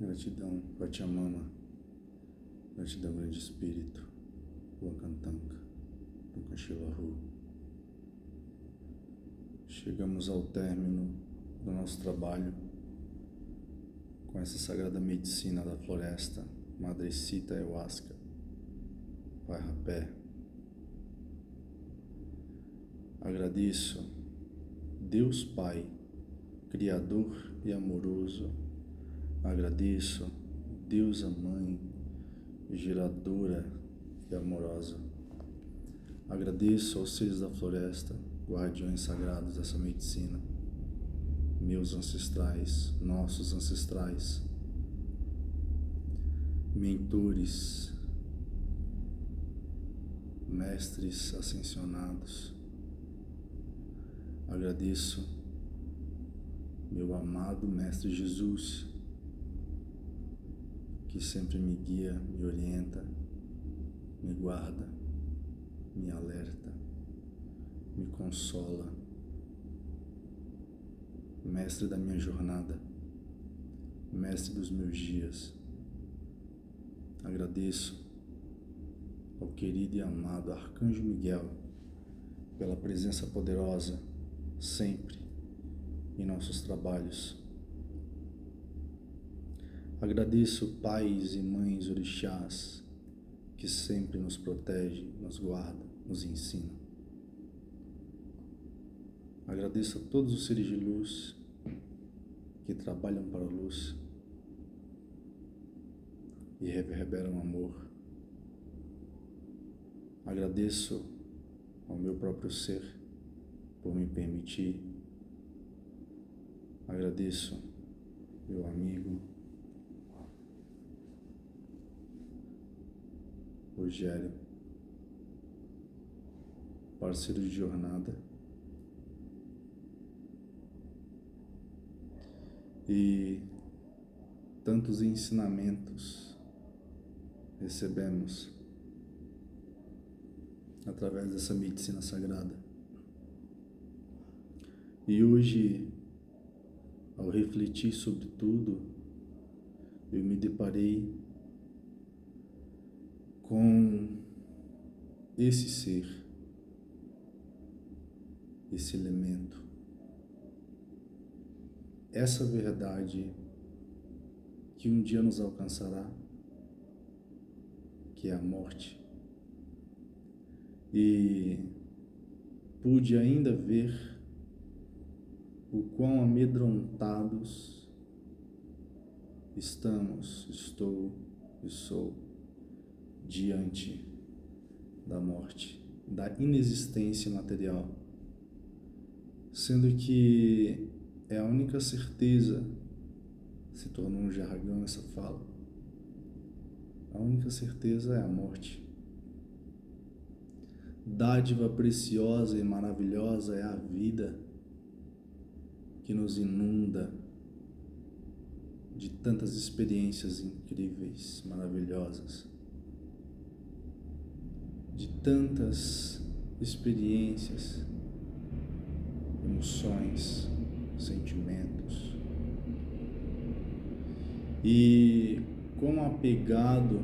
Gratidão, Pachamama. Gratidão, Grande Espírito. Wakantanka, Tukashilahu. Chegamos ao término do nosso trabalho com essa sagrada medicina da floresta, Madrecita Ayahuasca, Vai Rapé. Agradeço, Deus Pai, Criador e amoroso. Agradeço, Deusa Mãe, geradora e amorosa. Agradeço aos seres da floresta, guardiões sagrados dessa medicina, meus ancestrais, nossos ancestrais, mentores, mestres ascensionados. Agradeço meu amado Mestre Jesus, que sempre me guia, me orienta, me guarda, me alerta, me consola, Mestre da minha jornada, Mestre dos meus dias. Agradeço ao querido e amado Arcanjo Miguel pela presença poderosa sempre em nossos trabalhos. Agradeço pais e mães orixás que sempre nos protege, nos guarda, nos ensina. Agradeço a todos os seres de luz que trabalham para a luz e reverberam amor. Agradeço ao meu próprio ser por me permitir Agradeço, meu amigo Rogério, parceiro de jornada. E tantos ensinamentos recebemos através dessa medicina sagrada. E hoje ao refletir sobre tudo, eu me deparei com esse ser, esse elemento, essa verdade que um dia nos alcançará, que é a morte. E pude ainda ver o quão amedrontados estamos, estou e sou diante da morte, da inexistência material, sendo que é a única certeza, se tornou um jargão essa fala, a única certeza é a morte. Dádiva preciosa e maravilhosa é a vida que nos inunda de tantas experiências incríveis, maravilhosas, de tantas experiências, emoções, sentimentos. E quão apegado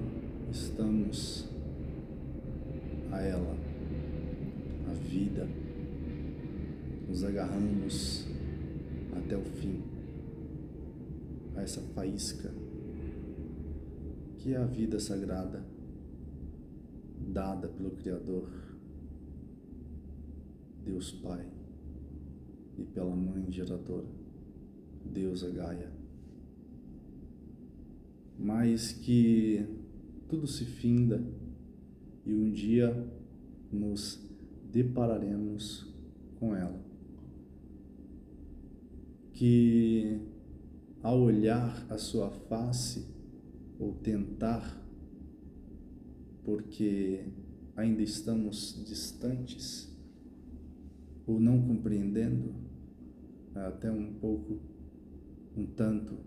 estamos a ela, a vida, nos agarramos até o fim a essa faísca que é a vida sagrada dada pelo Criador, Deus Pai, e pela Mãe geradora, Deusa Gaia. Mas que tudo se finda e um dia nos depararemos com ela que ao olhar a sua face ou tentar, porque ainda estamos distantes ou não compreendendo, até um pouco, um tanto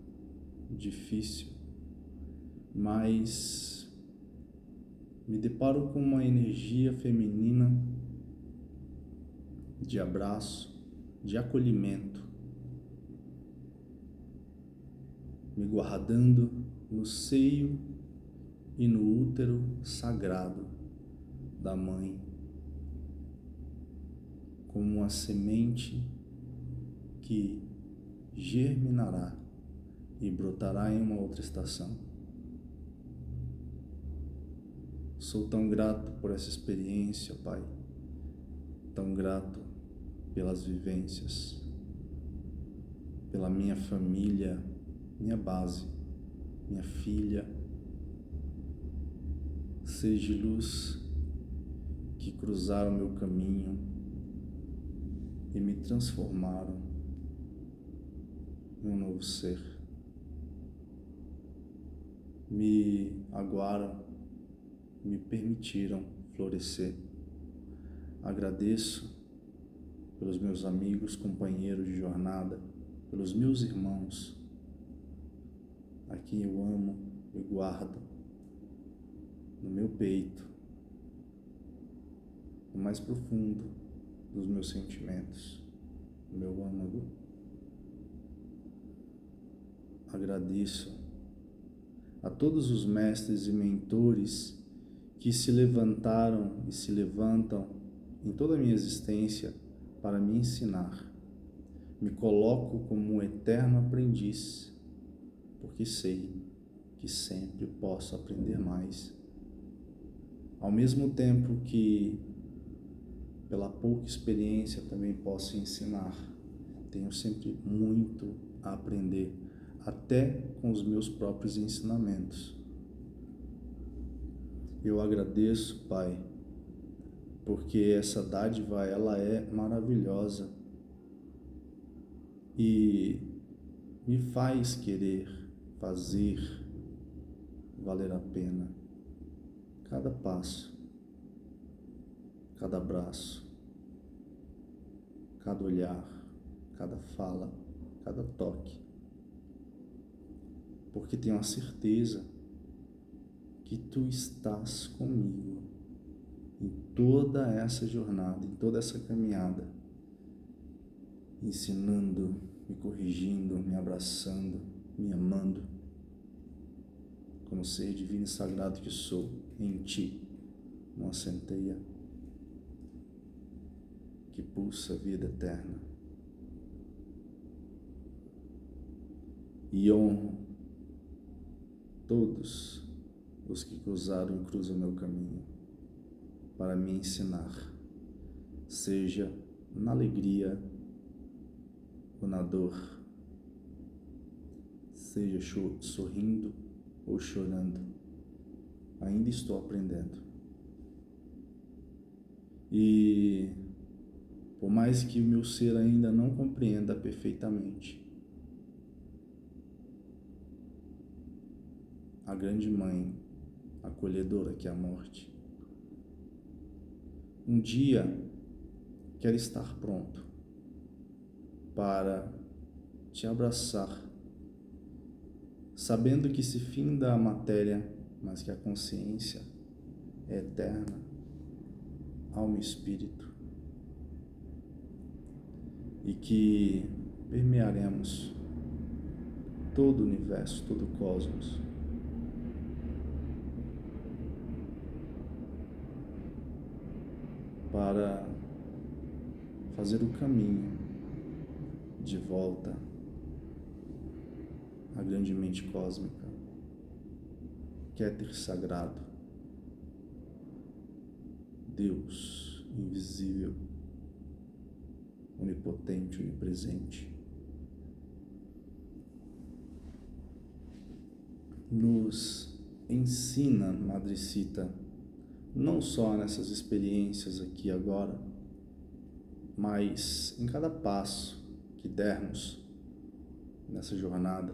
difícil, mas me deparo com uma energia feminina de abraço, de acolhimento, me guardando no seio e no útero sagrado da mãe, como uma semente que germinará e brotará em uma outra estação. Sou tão grato por essa experiência, Pai, tão grato pelas vivências, pela minha família, minha base, minha filha, seja luz que cruzaram meu caminho e me transformaram em um novo ser. Me aguaram, me permitiram florescer. Agradeço pelos meus amigos, companheiros de jornada, pelos meus irmãos, a quem eu amo e guardo no meu peito, no mais profundo dos meus sentimentos, no meu âmago. Agradeço a todos os mestres e mentores que se levantaram e se levantam em toda a minha existência para me ensinar. Me coloco como um eterno aprendiz, porque sei que sempre posso aprender mais ao mesmo tempo que, pela pouca experiência, também posso ensinar, tenho sempre muito a aprender, até com os meus próprios ensinamentos. Eu agradeço, Pai, porque essa dádiva ela é maravilhosa e me faz querer fazer valer a pena cada passo, cada abraço, cada olhar, cada fala, cada toque. Porque tenho a certeza que tu estás comigo em toda essa jornada, em toda essa caminhada, ensinando, me corrigindo, me abraçando, me amando como ser divino e sagrado que sou, em ti, uma centelha que pulsa vida eterna. E honro todos os que cruzaram e cruzam meu caminho para me ensinar, seja na alegria ou na dor, seja sorrindo ou chorando. Ainda estou aprendendo. E por mais que o meu ser ainda não compreenda perfeitamente, a grande mãe acolhedora que é a morte, um dia quer estar pronto para te abraçar sabendo que se finda a matéria, mas que a consciência é eterna, alma e espírito, e que permearemos todo o universo, todo o cosmos. Para fazer o caminho de volta a grande mente cósmica, Keter sagrado, Deus invisível, onipotente, onipresente, nos ensina, Madrecita, não só nessas experiências aqui agora, mas em cada passo que dermos nessa jornada,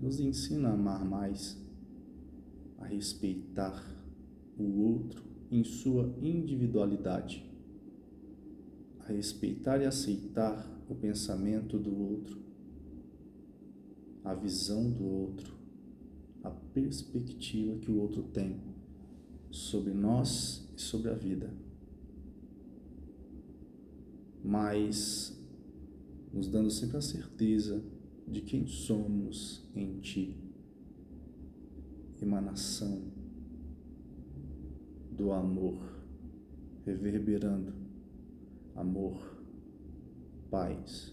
nos ensina a amar mais, a respeitar o outro em sua individualidade, a respeitar e aceitar o pensamento do outro, a visão do outro, a perspectiva que o outro tem sobre nós e sobre a vida. Mas nos dando sempre a certeza de quem somos em Ti, emanação do amor, reverberando amor, paz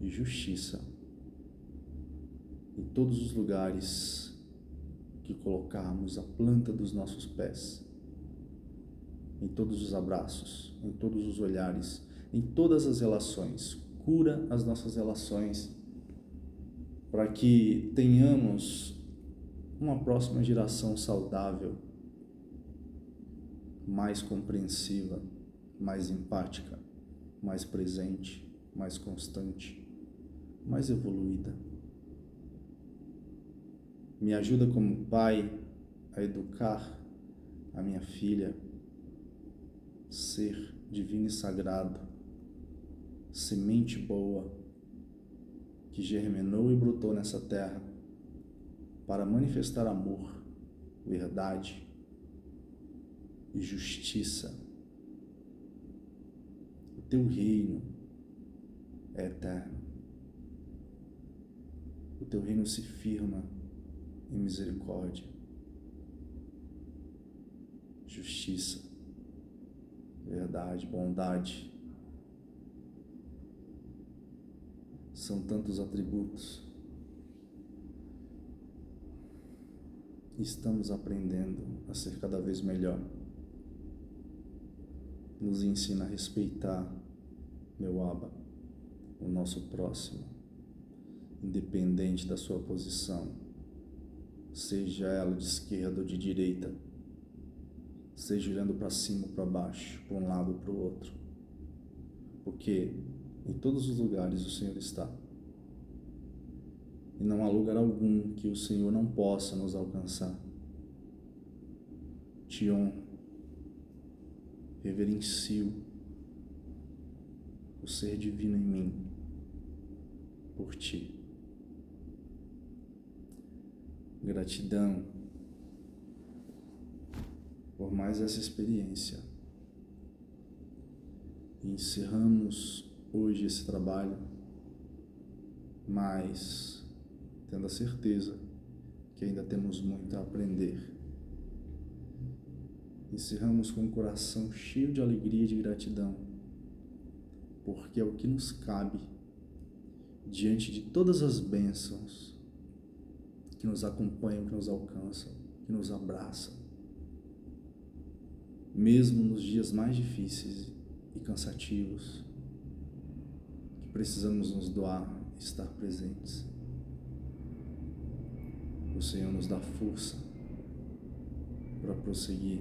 e justiça em todos os lugares que colocarmos a planta dos nossos pés, em todos os abraços, em todos os olhares, em todas as relações. Cura as nossas relações para que tenhamos uma próxima geração saudável, mais compreensiva, mais empática, mais presente, mais constante, mais evoluída. Me ajuda como pai a educar a minha filha, ser divino e sagrado, semente boa que germinou e brotou nessa terra para manifestar amor, verdade e justiça. O teu reino é eterno. O teu reino se firma em misericórdia, justiça, verdade, bondade. São tantos atributos. Estamos aprendendo a ser cada vez melhor. Nos ensina a respeitar, meu Abba, o nosso próximo, independente da sua posição seja ela de esquerda ou de direita, seja olhando para cima ou para baixo, para um lado ou para o outro, porque em todos os lugares o Senhor está. E não há lugar algum que o Senhor não possa nos alcançar. Te honro, reverencio o ser divino em mim, por ti. Gratidão por mais essa experiência. Encerramos hoje esse trabalho, mas tendo a certeza que ainda temos muito a aprender. Encerramos com o coração cheio de alegria e de gratidão, porque é o que nos cabe diante de todas as bênçãos que nos acompanham, que nos alcançam, que nos abraçam. Mesmo nos dias mais difíceis e cansativos, que precisamos nos doar, estar presentes. O Senhor nos dá força para prosseguir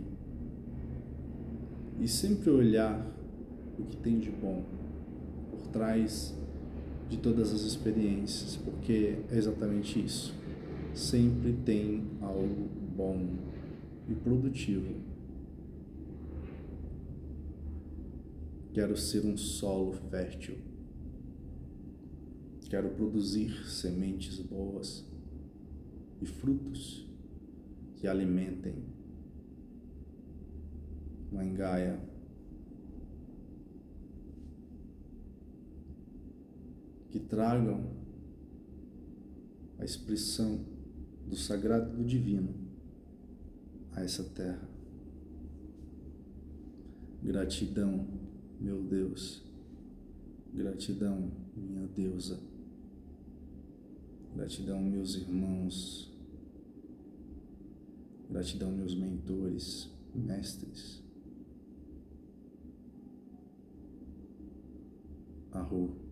e sempre olhar o que tem de bom por trás de todas as experiências, porque é exatamente isso sempre tem algo bom e produtivo. Quero ser um solo fértil. Quero produzir sementes boas e frutos que alimentem Mangaia. Que tragam a expressão do sagrado e do divino a essa terra. Gratidão, meu Deus. Gratidão, minha deusa. Gratidão, meus irmãos. Gratidão, meus mentores, mestres. Arro.